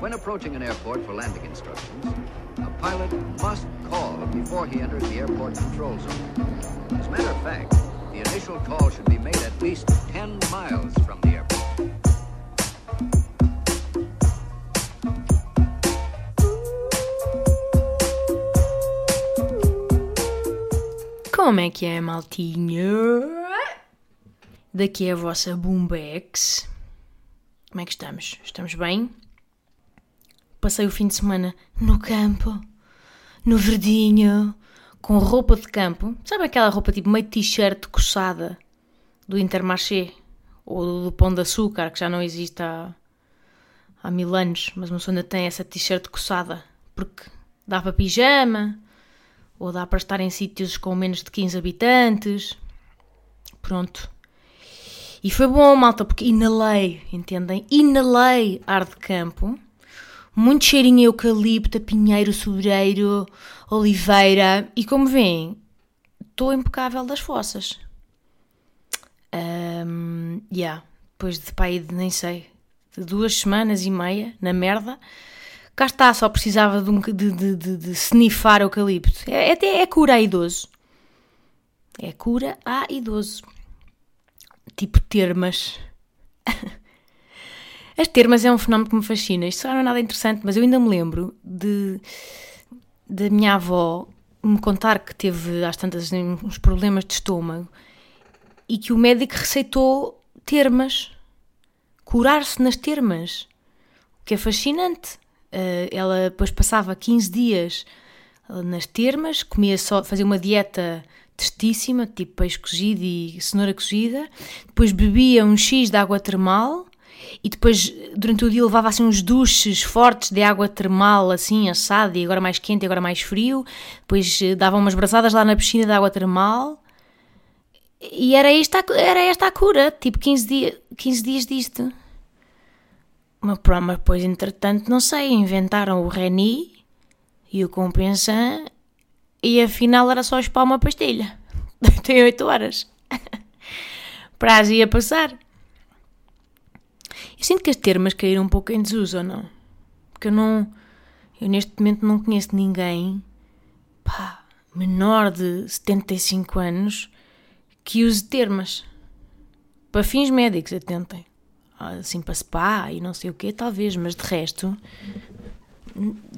When approaching an airport for landing instructions, a pilot must call before he enters the airport control zone. As a matter of fact, the initial call should be made at least 10 miles from the airport. Como é que é, maltinha? Daqui é a vossa Boombex. Como é que estamos? Estamos bem? Passei o fim de semana no campo, no verdinho, com roupa de campo. Sabe aquela roupa tipo meio t-shirt coçada do Intermarché ou do Pão de Açúcar, que já não existe há, há mil anos, mas uma pessoa ainda tem essa t-shirt coçada porque dá para pijama ou dá para estar em sítios com menos de 15 habitantes. Pronto. E foi bom, malta, porque inalei, entendem? Inalei ar de campo. Muito cheirinho a eucalipto, a pinheiro, sobreiro, oliveira. E como veem, estou impecável das fossas. Um, yeah. Depois de pai de nem sei, de duas semanas e meia na merda, cá está, só precisava de, um, de, de, de, de snifar eucalipto. É, é, é cura a idoso. É cura a idoso. Tipo termas. As termas é um fenómeno que me fascina. Isto não é nada interessante, mas eu ainda me lembro de da minha avó me contar que teve às tantas uns problemas de estômago e que o médico receitou termas, curar-se nas termas, o que é fascinante. Uh, ela depois passava 15 dias nas termas, comia só, fazia uma dieta testíssima, tipo peixe cozido e cenoura cozida, depois bebia um X de água termal e depois durante o dia levava assim uns duches fortes de água termal assim assada e agora mais quente e agora mais frio. Depois eh, dava umas braçadas lá na piscina de água termal. E era esta, era esta a cura tipo 15, dia, 15 dias disto. Mas depois entretanto não sei inventaram o Reni e o Compensan e afinal era só espar uma pastilha. Tem 8 horas. Para as ia passar eu sinto que as termas caíram um pouco em desuso, ou não? Porque eu não. Eu neste momento não conheço ninguém, pá, menor de 75 anos, que use termas. Para fins médicos, atentem. Assim, para spa e não sei o quê, talvez, mas de resto,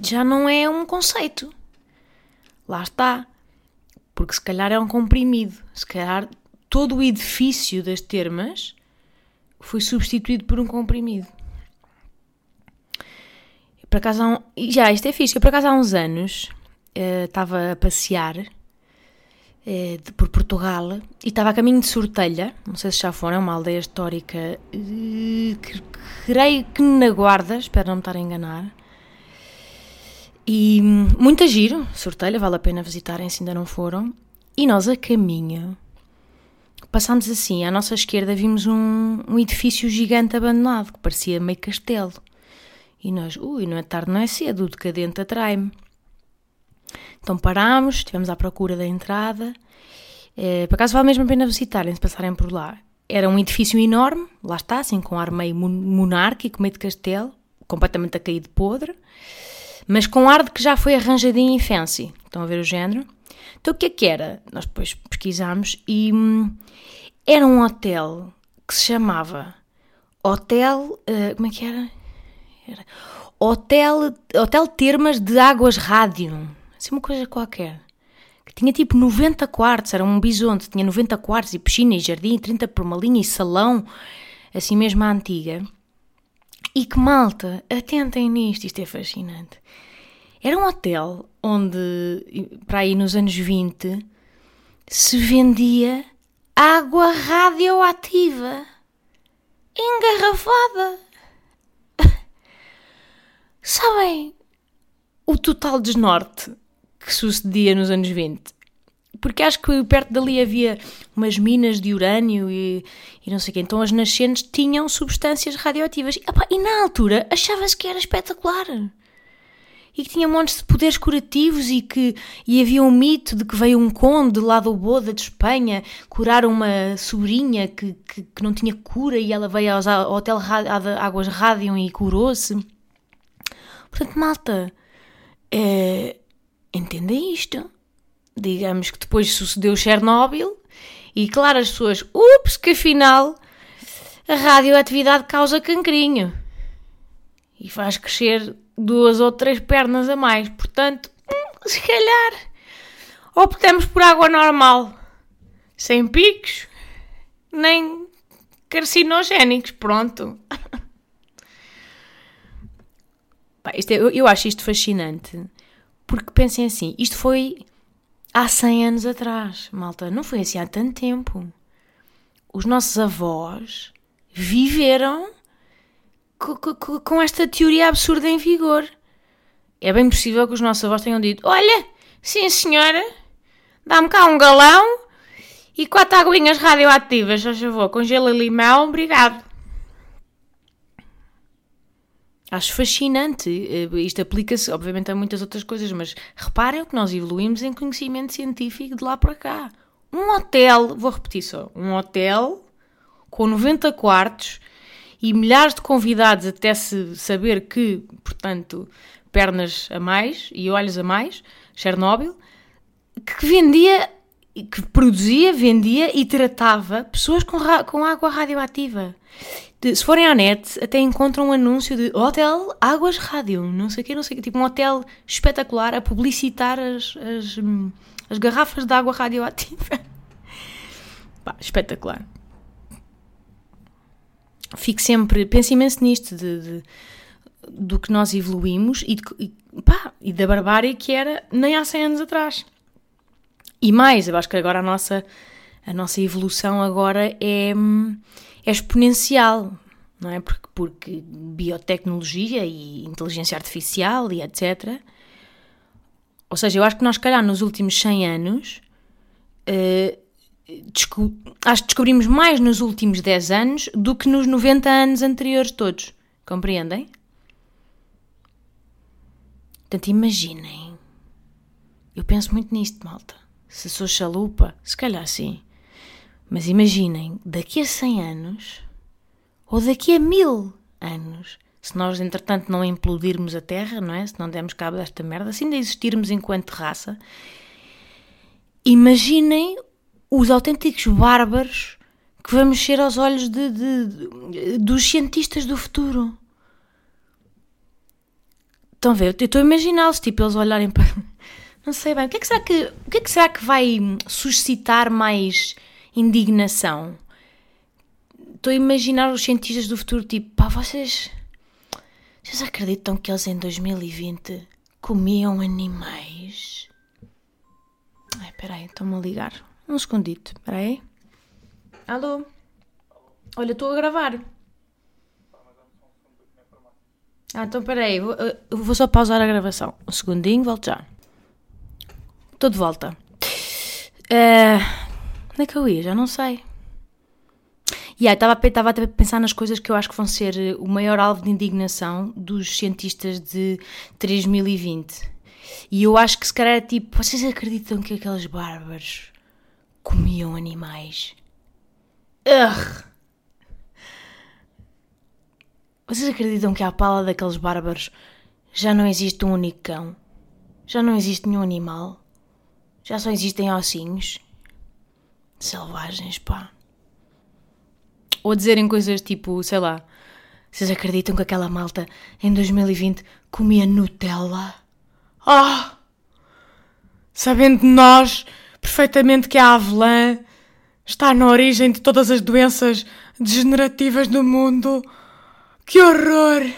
já não é um conceito. Lá está. Porque se calhar é um comprimido. Se calhar todo o edifício das termas foi substituído por um comprimido. Por acaso, um, já, isto é fixe. Eu, por acaso, há uns anos uh, estava a passear uh, de, por Portugal e estava a caminho de Sortelha, não sei se já foram, é uma aldeia histórica, uh, que, creio que na Guarda, espero não me estar a enganar. E hum, muito giro, Sortelha, vale a pena visitarem se ainda não foram. E nós a caminho passámos assim, à nossa esquerda vimos um, um edifício gigante abandonado, que parecia meio castelo. E nós, ui, não é tarde, não é cedo, o decadente atrai-me. Então parámos, estivemos à procura da entrada. É, por acaso vale mesmo a pena visitarem, se passarem por lá. Era um edifício enorme, lá está, assim, com ar meio monárquico, meio de castelo, completamente a cair de podre, mas com ar de que já foi arranjadinho em fancy. Estão a ver o género? Então o que é que era? Nós depois pesquisámos e hum, era um hotel que se chamava Hotel. Uh, como é que era? era? Hotel, hotel Termas de Águas Rádio. Assim uma coisa qualquer. Que tinha tipo 90 quartos, era um bisonte, tinha 90 quartos e piscina e jardim, 30 por uma linha e salão, assim mesmo à antiga. E que malta, atentem nisto, isto é fascinante. Era um hotel onde, para aí nos anos 20, se vendia água radioativa engarrafada. Sabem o total desnorte que sucedia nos anos 20? Porque acho que perto dali havia umas minas de urânio e, e não sei o quê. Então as nascentes tinham substâncias radioativas. E, opa, e na altura achava-se que era espetacular e que tinha montes de poderes curativos e que e havia um mito de que veio um conde lá do Boda de Espanha curar uma sobrinha que, que, que não tinha cura e ela veio aos, ao hotel Águas Rádio e curou-se. Portanto, malta, é, entenda isto. Digamos que depois sucedeu Chernobyl e, claro, as pessoas, ups, que afinal a radioatividade causa cancrinho e faz crescer duas ou três pernas a mais. Portanto, hum, se calhar optamos por água normal, sem picos, nem carcinogénicos. Pronto. isto é, eu, eu acho isto fascinante porque pensem assim: isto foi há 100 anos atrás, malta, não foi assim há tanto tempo. Os nossos avós viveram com esta teoria absurda em vigor. É bem possível que os nossos avós tenham dito: Olha, sim senhora, dá-me cá um galão e quatro aguinhas radioativas, já favor, com gelo e limão, obrigado. Acho fascinante. Eh, isto aplica-se, obviamente, a muitas outras coisas, mas reparem que nós evoluímos em conhecimento científico de lá para cá. Um hotel, vou repetir só, um hotel com 90 quartos e milhares de convidados até se saber que, portanto, pernas a mais e olhos a mais, Chernobyl, que vendia, que produzia, vendia e tratava pessoas com, com água radioativa. De, se forem à net, até encontram um anúncio de Hotel Águas Rádio, não sei o que, não sei o que, tipo um hotel espetacular a publicitar as, as, as garrafas de água radioativa. Pá, espetacular fico sempre, penso imenso nisto, de, de, do que nós evoluímos e, de, e, pá, e da barbárie que era nem há 100 anos atrás. E mais, eu acho que agora a nossa, a nossa evolução agora é, é exponencial, não é? Porque, porque biotecnologia e inteligência artificial e etc. Ou seja, eu acho que nós, calhar, nos últimos 100 anos, uh, acho que descobrimos mais nos últimos 10 anos do que nos 90 anos anteriores todos. Compreendem? Portanto, imaginem. Eu penso muito nisto, malta. Se sou chalupa, se calhar sim. Mas imaginem, daqui a 100 anos, ou daqui a mil anos, se nós entretanto não implodirmos a Terra, não é? Se não dermos cabo desta merda, se ainda existirmos enquanto raça, imaginem os autênticos bárbaros que vamos ser aos olhos de, de, de, dos cientistas do futuro. Estão a ver? Eu estou a imaginá-los, tipo, eles olharem para. Não sei bem. O que, é que será que, o que é que será que vai suscitar mais indignação? Estou a imaginar os cientistas do futuro, tipo, pá, vocês. Vocês acreditam que eles em 2020 comiam animais? Ai, espera aí, estão-me a ligar. Um escondite. Espera aí. Alô? Olha, estou a gravar. Ah, então espera aí. Vou, vou só pausar a gravação. Um segundinho, volto já. Estou de volta. Uh, onde é que eu ia? Já não sei. E yeah, estava a pensar nas coisas que eu acho que vão ser o maior alvo de indignação dos cientistas de 3020. E eu acho que se calhar é tipo, vocês acreditam que aqueles bárbaros comiam animais. Ugh. Vocês acreditam que à pala daqueles bárbaros já não existe um único cão? Já não existe nenhum animal? Já só existem ossinhos? Selvagens, pá. Ou dizerem coisas tipo, sei lá, vocês acreditam que aquela malta em 2020 comia Nutella? Ah! Sabendo nós perfeitamente que a avelã está na origem de todas as doenças degenerativas do mundo. Que horror!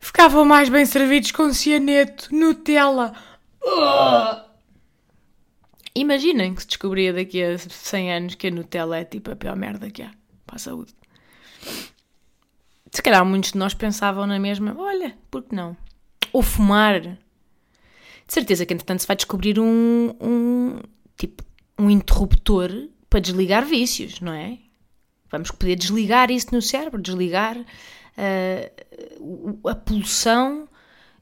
Ficavam mais bem servidos com cianeto, Nutella. Oh! Imaginem que se descobria daqui a 100 anos que a Nutella é tipo a pior merda que há para a saúde. Se calhar muitos de nós pensavam na mesma, olha, por que não? Ou fumar. De certeza que, entretanto, se vai descobrir um, um tipo, um interruptor para desligar vícios, não é? Vamos poder desligar isso no cérebro, desligar uh, a poluição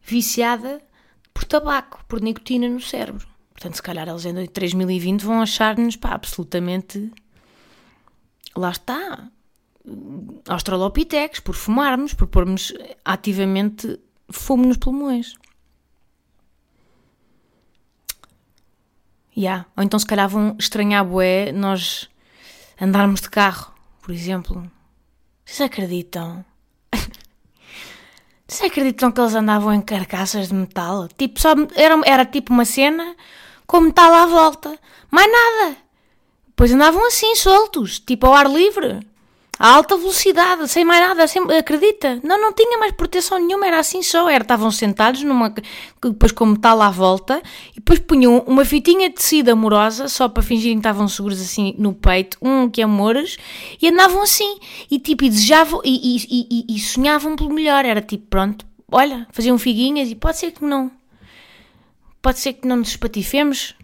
viciada por tabaco, por nicotina no cérebro. Portanto, se calhar eles em 3020 vão achar-nos absolutamente. Lá está. Australopithecus, por fumarmos, por pormos ativamente fumo nos pulmões. Yeah. Ou então se calhar vão estranhar bué nós andarmos de carro, por exemplo. Vocês acreditam? Vocês acreditam que eles andavam em carcaças de metal? Tipo, só era, era tipo uma cena com metal à volta. Mais nada. Pois andavam assim, soltos, tipo ao ar livre a alta velocidade, sem mais nada, sem, acredita? Não, não tinha mais proteção nenhuma, era assim só, era, estavam sentados numa, depois com metal à volta, e depois punham uma fitinha de tecido amorosa, só para fingirem que estavam seguros assim no peito, um que amores, e andavam assim, e tipo, e desejavam, e, e, e, e sonhavam pelo melhor, era tipo, pronto, olha, faziam figuinhas, e pode ser que não, pode ser que não nos espatifemos,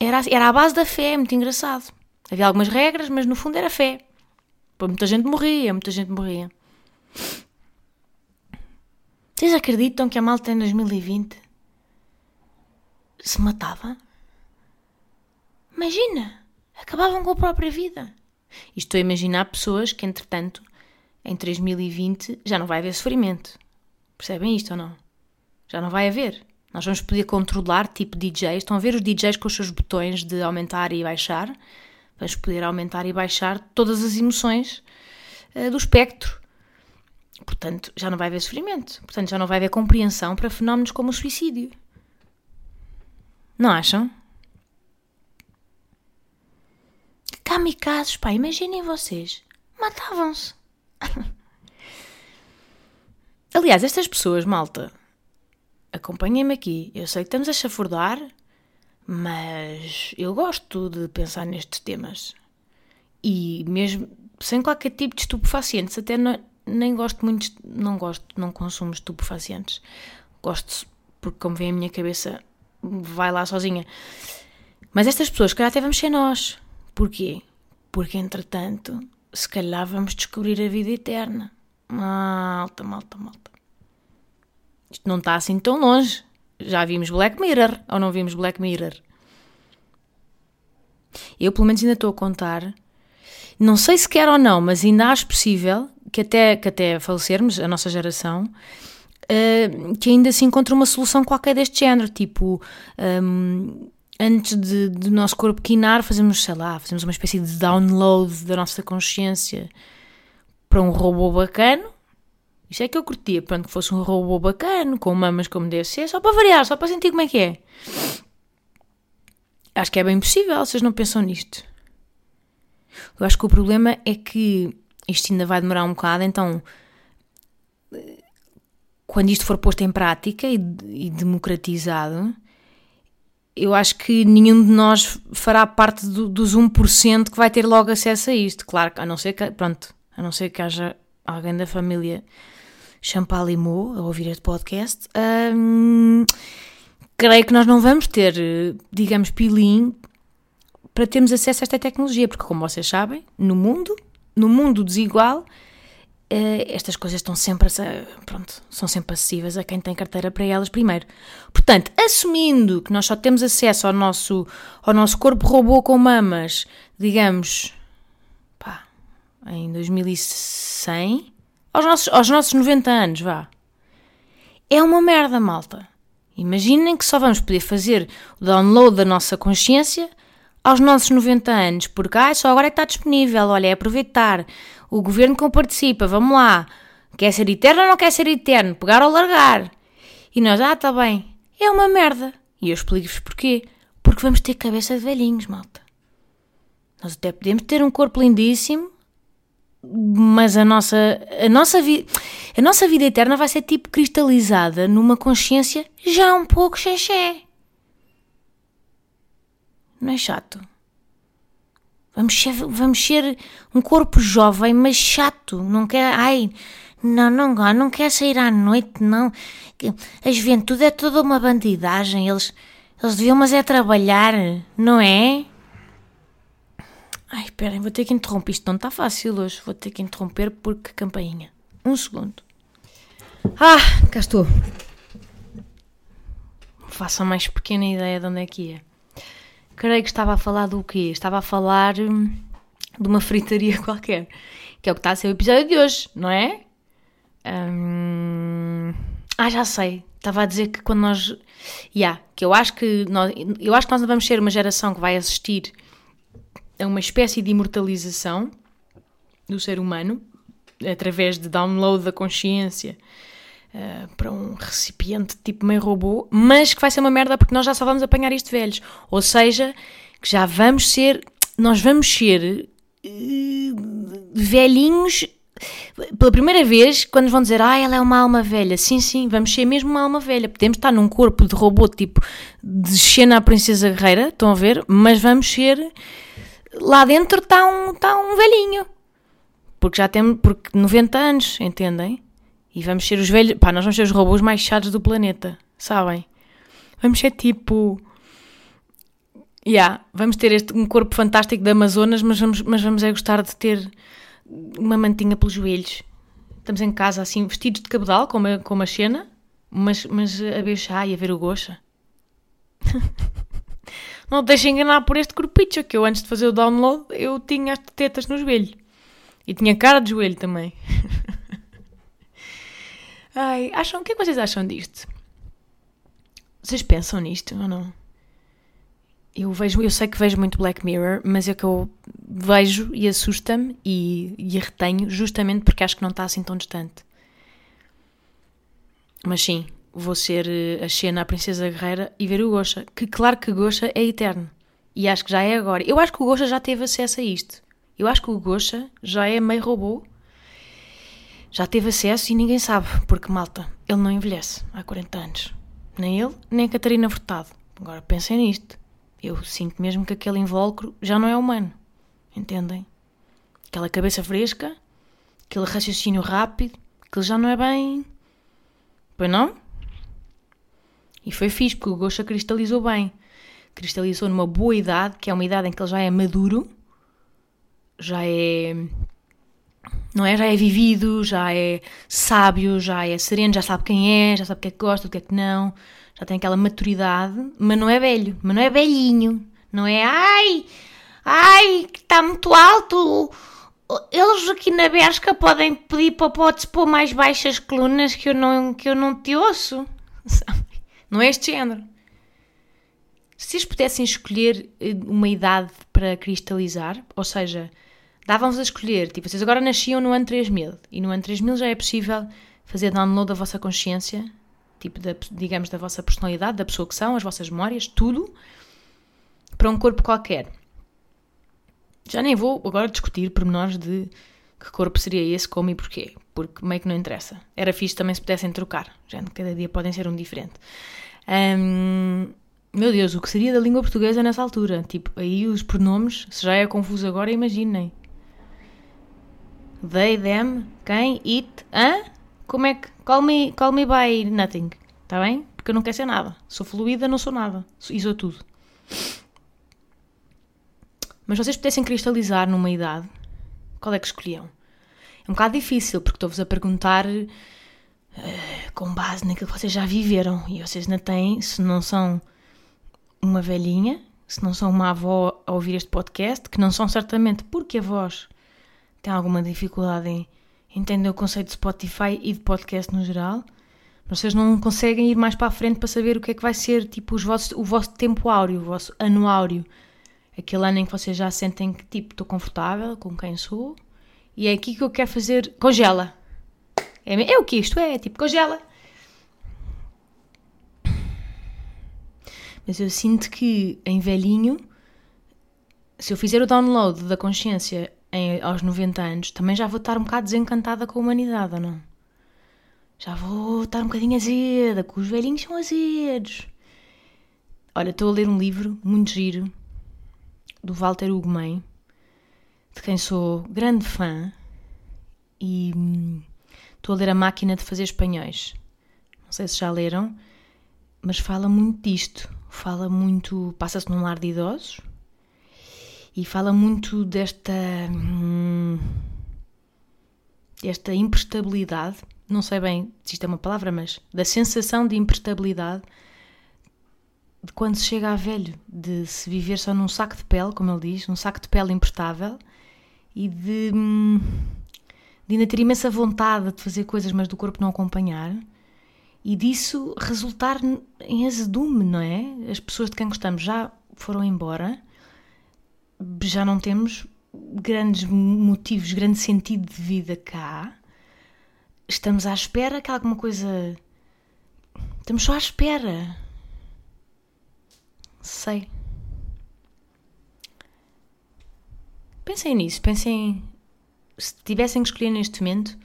era, era a base da fé, muito engraçado. Havia algumas regras, mas no fundo era fé. Muita gente morria, muita gente morria. Vocês acreditam que a malta em 2020 se matava? Imagina! Acabavam com a própria vida. E estou a imaginar pessoas que, entretanto, em 2020 já não vai haver sofrimento. Percebem isto ou não? Já não vai haver. Nós vamos poder controlar tipo DJs. Estão a ver os DJs com os seus botões de aumentar e baixar? Vamos poder aumentar e baixar todas as emoções uh, do espectro. Portanto, já não vai haver sofrimento. Portanto, já não vai haver compreensão para fenómenos como o suicídio. Não acham? Kamikazes, pá, imaginem vocês. Matavam-se. Aliás, estas pessoas, malta, acompanhem-me aqui. Eu sei que estamos a chafurdar, mas eu gosto de pensar nestes temas. E mesmo sem qualquer tipo de estupefacientes, até não, nem gosto muito, não gosto, não consumo estupefacientes. Gosto porque, como vem a minha cabeça, vai lá sozinha. Mas estas pessoas, se calhar até vamos ser nós. Porquê? Porque, entretanto, se calhar vamos descobrir a vida eterna. Malta, malta, malta. Isto não está assim tão longe. Já vimos Black Mirror ou não vimos Black Mirror? Eu, pelo menos, ainda estou a contar. Não sei se quer ou não, mas ainda acho possível que até, que até falecermos, a nossa geração, uh, que ainda se encontre uma solução qualquer deste género. Tipo, um, antes de, do nosso corpo quinar, fazemos, sei lá, fazemos uma espécie de download da nossa consciência para um robô bacana isso é que eu curtia, pronto, que fosse um robô bacana, com mamas como deve ser, só para variar, só para sentir como é que é. Acho que é bem possível, vocês não pensam nisto. Eu acho que o problema é que isto ainda vai demorar um bocado, então quando isto for posto em prática e, e democratizado, eu acho que nenhum de nós fará parte do, dos 1% que vai ter logo acesso a isto. Claro, a não ser que, pronto, a não ser que haja alguém da família Champalimau a ouvir este podcast, creio que nós não vamos ter, digamos, pilim para termos acesso a esta tecnologia, porque como vocês sabem, no mundo, no mundo desigual, uh, estas coisas estão sempre, pronto, são sempre acessíveis a quem tem carteira para elas primeiro. Portanto, assumindo que nós só temos acesso ao nosso, ao nosso corpo robô com mamas, digamos, pá, em 2100, aos nossos, aos nossos 90 anos, vá. É uma merda, malta. Imaginem que só vamos poder fazer o download da nossa consciência aos nossos 90 anos, porque ah, só agora é que está disponível, olha, é aproveitar. O governo que participa, vamos lá. Quer ser eterno ou não quer ser eterno? Pegar ou largar? E nós, ah, está bem. É uma merda. E eu explico-vos porquê. Porque vamos ter cabeça de velhinhos, malta. Nós até podemos ter um corpo lindíssimo, mas a nossa, a, nossa vi, a nossa vida eterna vai ser tipo cristalizada numa consciência já um pouco xexé. Não é chato? Vamos ser, vamos ser um corpo jovem, mas chato. Não quer. Ai, não, não, não quer sair à noite, não. A juventude é toda uma bandidagem. Eles, eles deviam, mas é trabalhar, não é? Ai, esperem, vou ter que interromper. Isto não está fácil hoje. Vou ter que interromper porque campainha. Um segundo. Ah, cá estou. Façam mais pequena ideia de onde é que é. Creio que estava a falar do quê? Estava a falar hum, de uma fritaria qualquer. Que é o que está a ser o episódio de hoje, não é? Hum... Ah, já sei. Estava a dizer que quando nós. Yeah, que eu acho que nós, eu acho que nós vamos ser uma geração que vai assistir a uma espécie de imortalização do ser humano através de download da consciência uh, para um recipiente tipo meio robô, mas que vai ser uma merda porque nós já só vamos apanhar isto velhos. Ou seja, que já vamos ser. Nós vamos ser uh, velhinhos pela primeira vez, quando vão dizer, ah, ela é uma alma velha, sim, sim, vamos ser mesmo uma alma velha. Podemos estar num corpo de robô tipo de Xena a Princesa Guerreira, estão a ver? Mas vamos ser. Lá dentro está um, está um velhinho. Porque já temos. Porque 90 anos, entendem? E vamos ser os velhos. Pá, nós vamos ser os robôs mais chatos do planeta, sabem? Vamos ser tipo. Yeah, vamos ter este, um corpo fantástico da Amazonas, mas vamos, mas vamos é gostar de ter uma mantinha pelos joelhos. Estamos em casa assim, vestidos de cabedal, como a, como a cena, mas, mas a beijar e a ver o gocha. Não te deixem enganar por este corpicho, que eu antes de fazer o download, eu tinha as tetas no joelho. E tinha cara de joelho também. Ai, acham, o que é que vocês acham disto? Vocês pensam nisto ou não? eu vejo, eu sei que vejo muito Black Mirror, mas é que eu vejo e assusta-me e, e retenho justamente porque acho que não está assim tão distante. Mas sim, vou ser eh, a Xena, a Princesa Guerreira e ver o Gosha, que claro que Gosha é eterno. E acho que já é agora. Eu acho que o Gosha já teve acesso a isto. Eu acho que o Gosha já é meio robô. Já teve acesso e ninguém sabe, porque malta, ele não envelhece há 40 anos. Nem ele, nem a Catarina Furtado. Agora pensem nisto. Eu sinto mesmo que aquele invólucro já não é humano. Entendem? Aquela cabeça fresca, aquele raciocínio rápido, aquele já não é bem. Pois não? E foi fixe, porque o Gosha cristalizou bem. Cristalizou numa boa idade, que é uma idade em que ele já é maduro, já é. Não é? Já é vivido, já é sábio, já é sereno, já sabe quem é, já sabe o que é que gosta, o que é que não já tem aquela maturidade, mas não é velho, mas não é velhinho, não é ai, ai, que está muito alto. Eles aqui na Bershka podem pedir para podes pôr mais baixas colunas que eu não, que eu não te ouço. Não é este género. Se vocês pudessem escolher eh, uma idade para cristalizar, ou seja, davam-vos a escolher, tipo, vocês agora nasciam no ano 3000 e no ano 3000 já é possível fazer download da vossa consciência tipo, da, digamos, da vossa personalidade, da pessoa que são, as vossas memórias, tudo, para um corpo qualquer. Já nem vou agora discutir pormenores de que corpo seria esse, como e porquê, porque meio que não interessa. Era fixe também se pudessem trocar, já cada dia podem ser um diferente. Um, meu Deus, o que seria da língua portuguesa nessa altura? Tipo, aí os pronomes, se já é confuso agora, imaginem. They, them, quem, it, hã? Como é que. Call me, call me by nothing. Está bem? Porque eu não quero ser nada. Sou fluida, não sou nada. E sou tudo. Mas vocês pudessem cristalizar numa idade, qual é que escolhiam? É um bocado difícil, porque estou-vos a perguntar uh, com base naquilo que vocês já viveram. E vocês ainda têm, se não são uma velhinha, se não são uma avó a ouvir este podcast, que não são certamente porque voz tem alguma dificuldade em entendem o conceito de Spotify e de podcast no geral. Vocês não conseguem ir mais para a frente para saber o que é que vai ser tipo os vossos, o vosso tempo áureo, o vosso ano áureo. Aquele ano em que vocês já sentem que tipo estou confortável com quem sou e é aqui que eu quero fazer. Congela! É, é o que isto é, é tipo congela. Mas eu sinto que em velhinho, se eu fizer o download da consciência em, aos 90 anos, também já vou estar um bocado desencantada com a humanidade, ou não? Já vou estar um bocadinho azeda, que os velhinhos são azedos. Olha, estou a ler um livro muito giro do Walter Ugumem, de quem sou grande fã, e hum, estou a ler A Máquina de Fazer Espanhóis. Não sei se já leram, mas fala muito disto. Fala muito. passa-se num lar de idosos e fala muito desta. Hum, desta imprestabilidade, não sei bem se isto é uma palavra, mas da sensação de imprestabilidade de quando se chega a velho, de se viver só num saco de pele, como ele diz, um saco de pele imprestável e de. Hum, de ainda ter imensa vontade de fazer coisas, mas do corpo não acompanhar, e disso resultar em azedume, não é? As pessoas de quem gostamos já foram embora, já não temos grandes motivos, grande sentido de vida cá. Estamos à espera que alguma coisa. Estamos só à espera. Sei. Pensem nisso, pensem. Se tivessem que escolher neste momento,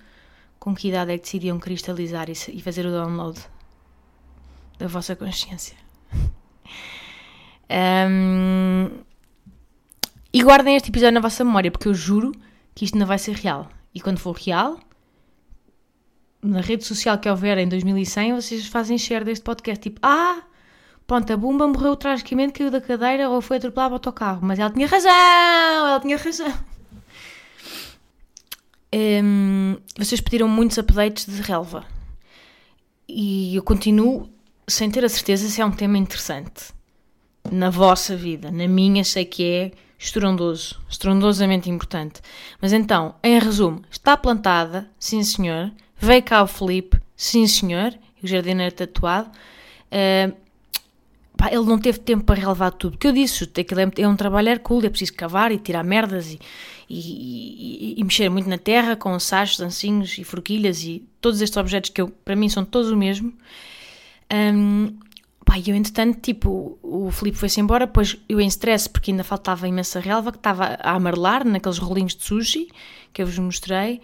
com que idade é que decidiam cristalizar e fazer o download da vossa consciência? Um, e guardem este episódio na vossa memória, porque eu juro que isto não vai ser real. E quando for real, na rede social que houver em 2100, vocês fazem share deste podcast. Tipo, ah, pronto, a Bumba morreu tragicamente, caiu da cadeira ou foi atropelada ao autocarro. Mas ela tinha razão! Ela tinha razão! Um, vocês pediram muitos updates de relva. E eu continuo sem ter a certeza se é um tema interessante na vossa vida. Na minha, sei que é estrondoso, estrondosamente importante. Mas então, em resumo, está plantada, sim senhor, veio cá o Felipe, sim senhor, o jardineiro tatuado. Uh, pá, ele não teve tempo para relevar tudo. que eu disse, aquilo é, é um trabalho hercúleo, é preciso cavar e tirar merdas e, e, e, e, mexer muito na terra com sachos, ancinhos e forquilhas e todos estes objetos que eu, para mim são todos o mesmo. Um, Pá, eu entretanto, tipo, o Filipe foi-se embora, depois eu em stress, porque ainda faltava imensa relva, que estava a amarelar naqueles rolinhos de sushi, que eu vos mostrei,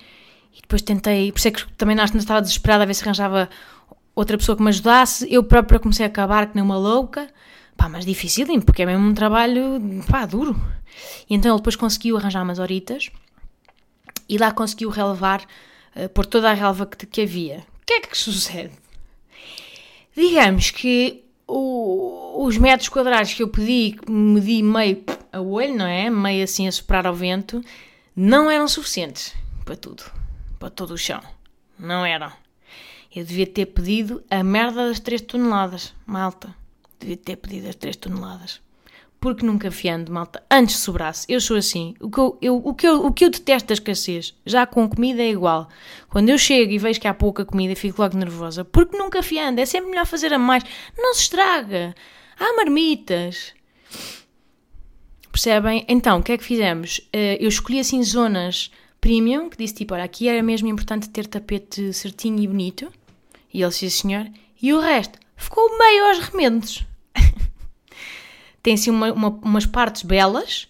e depois tentei, por isso é que também na estava desesperada a ver se arranjava outra pessoa que me ajudasse, eu própria comecei a acabar que nem uma louca, pá, mas difícil, porque é mesmo um trabalho, pá, duro. E então ele depois conseguiu arranjar umas horitas, e lá conseguiu relevar, uh, por toda a relva que, que havia. O que é que sucede? Digamos que o, os metros quadrados que eu pedi, medi meio a olho, não é? Meio assim a soprar ao vento, não eram suficientes para tudo, para todo o chão. Não eram. Eu devia ter pedido a merda das 3 toneladas, malta. Devia ter pedido as 3 toneladas porque nunca fiando, malta, antes sobrasse. Eu sou assim. O que eu, eu, o, que eu, o que eu detesto da escassez, já com comida é igual. Quando eu chego e vejo que há pouca comida, fico logo nervosa. Porque nunca fiando, é sempre melhor fazer a mais. Não se estraga. Há marmitas. Percebem? Então, o que é que fizemos? Eh, eu escolhi assim zonas premium, que disse tipo, olha, aqui era mesmo importante ter tapete certinho e bonito. E ele disse, senhor. E o resto ficou meio aos remendos tem assim uma, uma, umas partes belas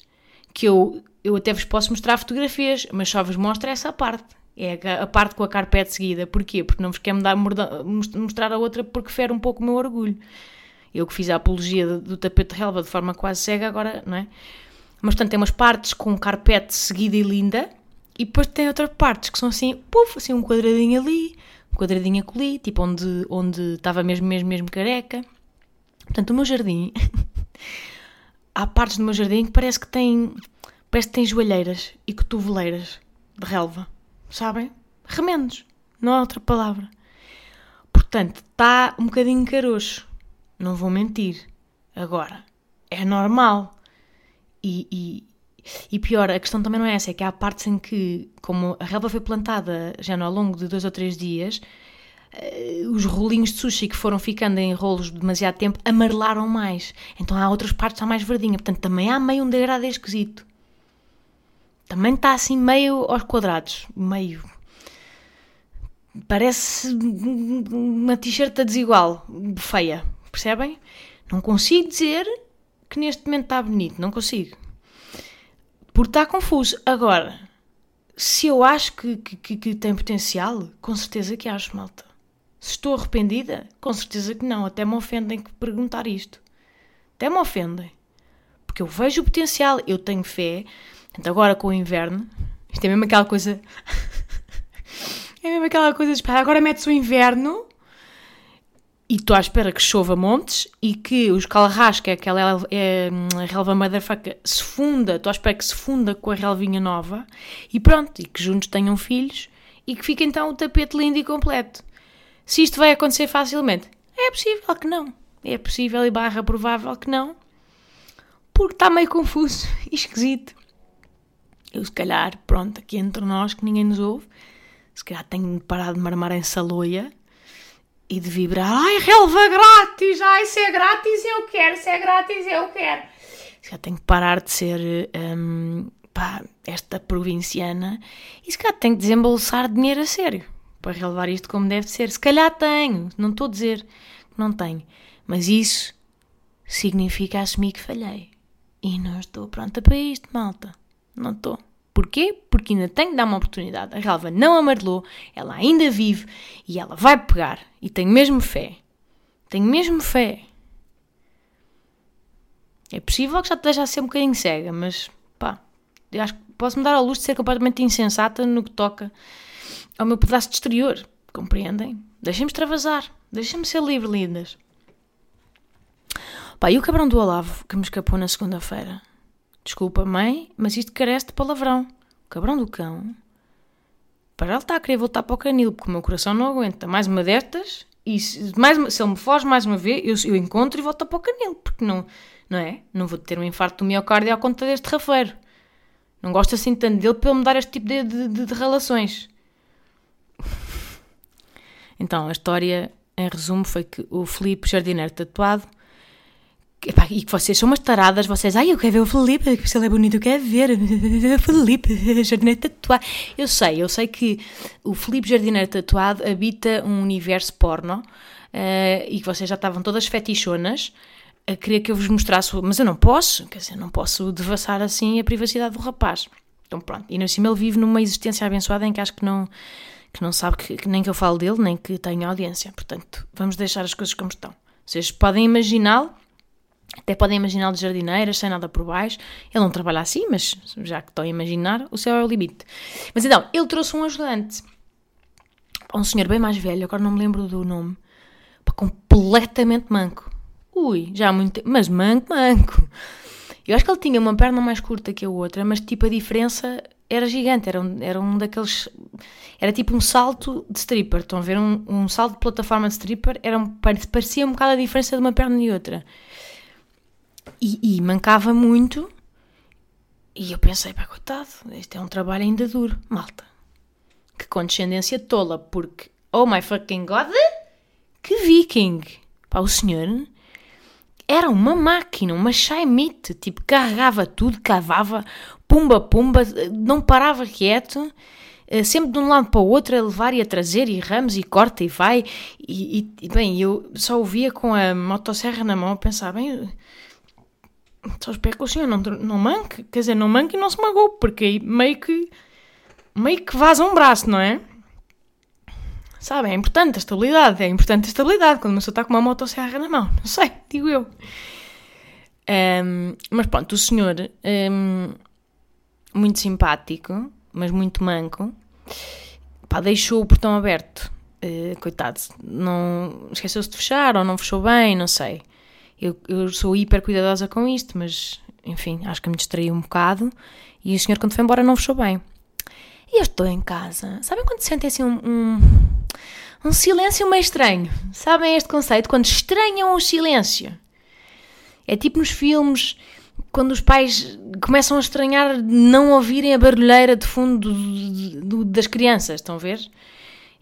que eu, eu até vos posso mostrar fotografias, mas só vos mostro essa parte. É a, a parte com a carpete seguida. Porquê? Porque não vos quero mostrar a outra porque fere um pouco o meu orgulho. Eu que fiz a apologia do, do tapete de relva de forma quase cega, agora, não é? Mas, portanto, tem umas partes com carpete seguida e linda, e depois tem outras partes que são assim, puf, assim um quadradinho ali, quadradinho ali, tipo onde, onde estava mesmo, mesmo, mesmo careca. Portanto, o meu jardim há partes do meu jardim que parece que tem, parece que tem joelheiras e cotoveleiras de relva, sabem? Remendos, não há outra palavra. Portanto, está um bocadinho caroxo, não vou mentir. Agora, é normal. E, e, e, pior, a questão também não é essa, é que há partes em que, como a relva foi plantada já no, ao longo de dois ou três dias, uh, os rolinhos de sushi que foram ficando em rolos demasiado tempo amarelaram mais. Então há outras partes que está mais verdinha. Portanto, também há meio um degradê esquisito. Também está assim meio aos quadrados. Meio. Parece uma t-shirt desigual. Feia. Percebem? Não consigo dizer que neste momento está bonito. Não consigo. Porque está confuso. Agora, se eu acho que, que, que, tem potencial, com certeza que acho, malta. Se estou arrependida? Com certeza que não. Até me ofendem que perguntar isto. Até me ofendem. Porque eu vejo o potencial, eu tenho fé. Então agora com o inverno, isto é mesmo aquela coisa. é mesmo aquela coisa de agora metes o inverno e estou à espera que chova montes e que os calrasca, é aquela é, a relva motherfucker, se funda, estou à espera que se funda com a relvinha nova e pronto, e que juntos tenham filhos e que fique então o tapete lindo e completo. Se isto vai acontecer facilmente? É possível que não. É possível e barra provável que não. Porque está meio confuso e esquisito. Eu, se calhar, pronto, aqui entre nós, que ninguém nos ouve, Se calhar tenho de de marmar em saloia e de vibrar. Ai, relva grátis! Ai, se é grátis eu quero, se é grátis eu quero. Calhar tenho de parar de ser hum, pá, esta provinciana e se calhar tenho de desembolsar dinheiro a sério para relevar isto como deve ser. Se calhar tenho, não estou a dizer que não tenho, mas isso significa assumir que falhei. E não estou pronta para isto, malta. Não estou. Porquê? Porque ainda tenho de dar uma oportunidade. A relva não amarelou, ela ainda vive e ela vai pegar. E tenho mesmo fé. Tenho mesmo fé. É possível que já te deixe a ser um bocadinho cega, mas pá, eu acho que posso-me dar ao luxo de ser completamente insensata no que toca ao meu pedaço de exterior. Compreendem? Deixem-me extravasar. Deixem-me ser livre, lindas. Pá, e o cabrão do Olavo que me escapou na segunda-feira? Desculpa, mãe, mas isto carece de palavrão. O cabrão do cão. Para ele está a querer voltar para o canil, porque o meu coração não aguenta. Mais uma destas, e se, mais, se ele me foge mais uma vez, eu, eu encontro e volto para o canil, porque não, não é? Não vou ter um infarto do miocárdio à conta deste rafeiro. Não gosto assim tanto dele para ele me dar este tipo de, de, de, de relações. Então, a história, em resumo, foi que o Felipe Jardineiro tatuado E que vocês são umas taradas, vocês, ai, eu quero ver o Felipe, se ele é bonito, eu quero ver o Felipe, jardineiro tatuado. Eu sei, eu sei que o Felipe Jardineiro tatuado habita um universo porno uh, e que vocês já estavam todas fetichonas a querer que eu vos mostrasse, mas eu não posso, quer dizer, não posso devassar assim a privacidade do rapaz. Então pronto, e no cima ele vive numa existência abençoada em que acho que não, que não sabe que, que nem que eu falo dele, nem que tenha audiência. Portanto, vamos deixar as coisas como estão. Vocês podem imaginá-lo até podem imaginar de jardineiras, sem nada por baixo. Ele não trabalha assim, mas já que estão a imaginar, o céu é o limite. Mas então, ele trouxe um ajudante. Um senhor bem mais velho, agora não me lembro do nome. Completamente manco. Ui, já há muito tempo. Mas manco, manco. Eu acho que ele tinha uma perna mais curta que a outra, mas tipo a diferença era gigante. Era um, era um daqueles. Era tipo um salto de stripper. Estão a ver? Um, um salto de plataforma de stripper. Era um, parecia um bocado a diferença de uma perna e outra. E, e mancava muito. E eu pensei, pá, coitado, este é um trabalho ainda duro. Malta, que condescendência tola, porque, oh my fucking god, que viking! Pá, o senhor era uma máquina, uma Shaimite, tipo, carregava tudo, cavava, pumba, pumba, não parava quieto, eh, sempre de um lado para o outro, a levar e a trazer, e ramos, e corta, e vai, e, e bem, eu só ouvia com a motosserra na mão, a pensar, bem, só espero que o senhor não, não manque, quer dizer, não manque e não se magoe, porque aí meio que, meio que vaza um braço, não é? Sabe, é importante a estabilidade, é importante a estabilidade quando uma pessoa está com uma motosserra na mão, não sei, digo eu. Um, mas pronto, o senhor, um, muito simpático, mas muito manco, pá, deixou o portão aberto. Uh, coitado, não esqueceu-se de fechar ou não fechou bem, não sei. Eu, eu sou hiper cuidadosa com isto, mas enfim, acho que me distraí um bocado e o senhor, quando foi embora, não fechou bem. E eu estou em casa. Sabem quando sentem assim um, um, um silêncio meio estranho? Sabem este conceito? Quando estranham o silêncio. É tipo nos filmes, quando os pais começam a estranhar não ouvirem a barulheira de fundo do, do, das crianças, estão a ver?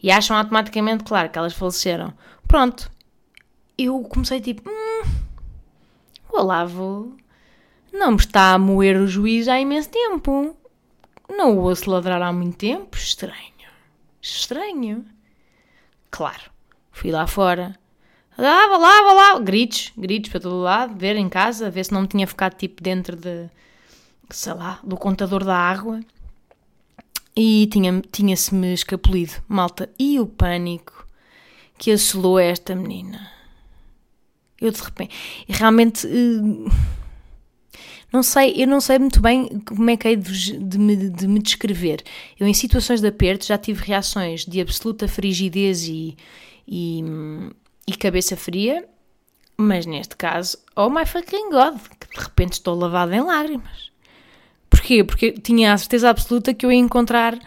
E acham automaticamente, claro, que elas faleceram. Pronto. Eu comecei tipo. Hum, Olavo não me está a moer o juiz há imenso tempo. Não o ouço ladrar há muito tempo. Estranho. Estranho. Claro. Fui lá fora. Lava, lava, lava. Gritos, gritos para todo lado. Ver em casa, ver se não me tinha ficado tipo dentro de, sei lá, do contador da água. E tinha-se-me tinha escapulido, malta. E o pânico que assolou esta menina. Eu de repente. Realmente. Uh, não sei, eu não sei muito bem como é que hei de, de, me, de, me, descrever. Eu, em situações de aperto, já tive reações de absoluta frigidez e, e, e cabeça fria, mas neste caso, oh my fucking god, que de repente estou lavada em lágrimas. Porquê? Porque tinha a certeza absoluta que eu ia encontrar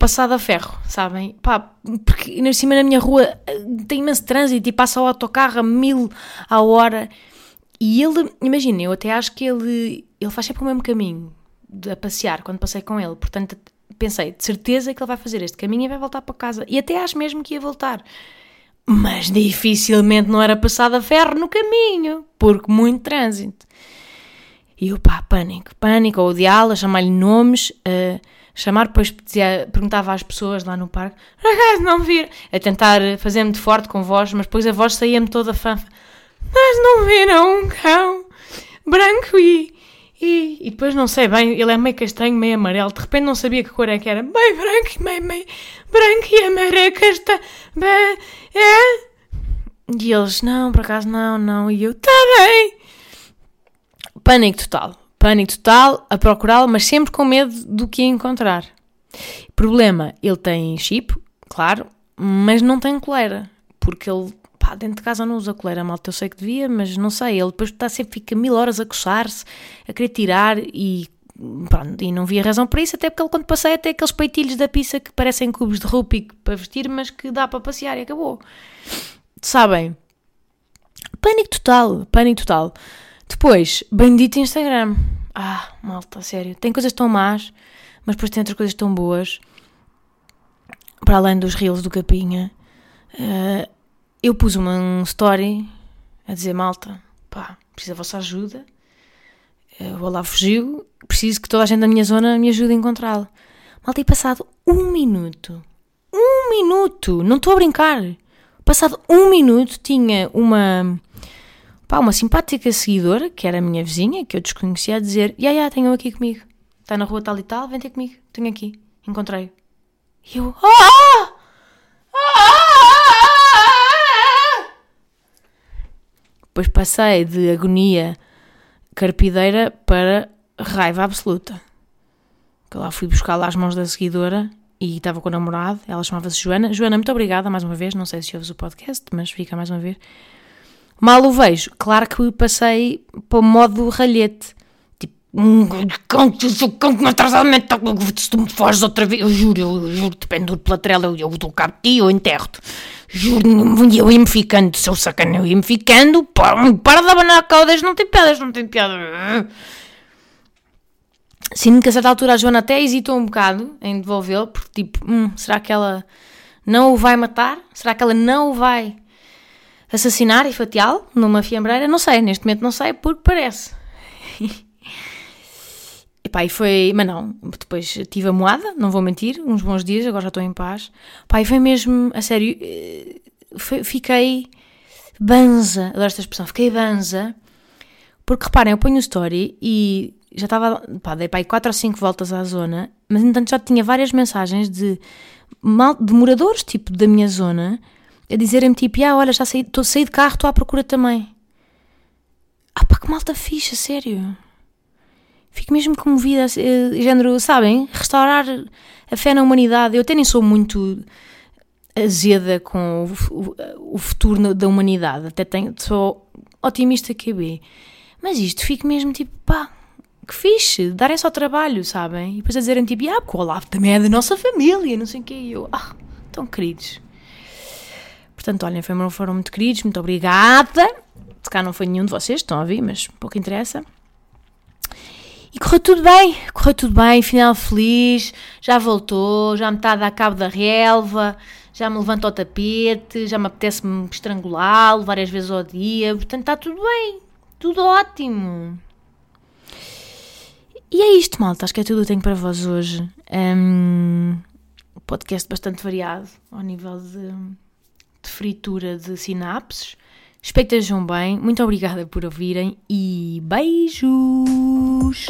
passado a ferro, sabem? Pá, porque em cima na minha rua eh, tem imenso trânsito e passa o autocarro a mil a hora. E ele, imagina, eu até acho que ele, ele faz sempre o mesmo caminho a passear quando passei com ele. Portanto, pensei, de certeza que ele vai fazer este caminho e vai voltar para casa. E até acho mesmo que ia voltar. Mas dificilmente não era passado a ferro no caminho, porque muito trânsito. E eu, pá, pânico, pânico, odiá-la, chamar-lhe nomes, a chamar, depois dizia, perguntava às pessoas lá no parque, acaso não vir, a tentar fazer-me de forte com voz, mas depois a voz saía-me toda fanfa. Mas não viram um cão branco e, e, e depois não sei bem, ele é meio castanho, meio amarelo, de repente não sabia que cor é que era, meio branco e meio, meio branco e amarelo, castanho, é? E eles, não, por acaso não, não, e eu, tá bem. Pânico total. Pânico total a procurá-lo, mas sempre com medo do que encontrar. Problema, ele tem chip, claro, mas não tem coleira. Porque ele, pá, dentro de casa não usa coleira, malta. Eu sei que devia, mas não sei. Ele depois está sempre, fica mil horas a coçar-se, a querer tirar e Pronto, e não via razão para isso, até porque ele, quando passei, até aqueles peitilhos da pizza que parecem cubos de rupi para vestir, mas que dá para passear e acabou. Sabem? Pânico total, pânico total. Depois, bendito Instagram. Ah, malta, sério. Tem coisas tão más, mas depois tem outras coisas tão boas. Para além dos reels do Capinha. Uh, eu pus uma um story a dizer, malta, pá, preciso da vossa ajuda. Uh, o Olá fugiu, preciso que toda a gente da minha zona me ajude a encontrá-lo. Malta, e passado um minuto, um minuto, não estou a brincar, passado um minuto tinha uma Pá, uma simpática seguidora, que era a minha vizinha, que eu desconhecia, a dizer: Ya, ya, tenho aqui comigo. Está na rua tal e tal, vem ter comigo. Tenho aqui. Encontrei-o. E eu: Ah! Depois passei de agonia carpideira para raiva absoluta. Que lá fui buscar lá as mãos da seguidora e estava com o namorado, ela chamava-se Joana. Joana, muito obrigada mais uma vez, não sei se ouves o podcast, mas fica mais uma vez. Mal o vejo, claro que passei para o modo ralhete. Tipo, cão, o cão que me atrasadamente se tu me foges outra vez, eu juro, eu juro, te penduro pela trela, eu, eu dou cabo de ti, eu enterro-te. Juro, eu ia-me ficando, seu sacana, eu ia-me ficando, para, para de abanar caudas, não tem piadas, não tem piada. Sinto que a certa altura a Joana até hesitou um bocado em devolvê-lo, porque tipo, hum, será que ela não o vai matar? Será que ela não o vai assassinar e fatiá-lo numa fiambreira, não sei, neste momento não sei, porque parece. e pá, e foi, mas não, depois tive a moada, não vou mentir, uns bons dias, agora já estou em paz. Pá, e foi mesmo, a sério, eh, foi, fiquei banza, adoro esta expressão, fiquei banza, porque reparem, eu ponho o story e já estava, pá, dei para aí 4 ou 5 voltas à zona, mas entanto já tinha várias mensagens de, mal, de moradores, tipo, da minha zona, a dizerem-me tipo, ah, olha, já saí, estou saí de carro, estou à procura também. Ah pá, que malta ficha, sério. Fico mesmo comovida, uh, género, sabem, restaurar a fé na humanidade. Eu até nem sou muito azeda com o, futuro da humanidade, até tenho, sou otimista que é Mas isto fico mesmo tipo, pá, que fixe, darem só trabalho, sabem? E depois a dizerem tipo, ah, porque o Olavo também é da nossa família, não sei o que. E eu, ah, tão queridos. Portanto, olhem, foram, foram muito queridos, muito obrigada. Se cá não foi nenhum de vocês, estão a ouvir, mas pouco interessa. E correu tudo bem, correu tudo bem, final feliz, já voltou, já me está a dar cabo da relva, já me levanta ao tapete, já me apetece-me estrangulá-lo várias vezes ao dia, portanto está tudo bem, tudo ótimo. E é isto, malta, acho que é tudo que tenho para vós hoje. Um podcast bastante variado ao nível de de fritura de sinapses. Espero que estejam bem. Muito obrigada por ouvirem e beijos!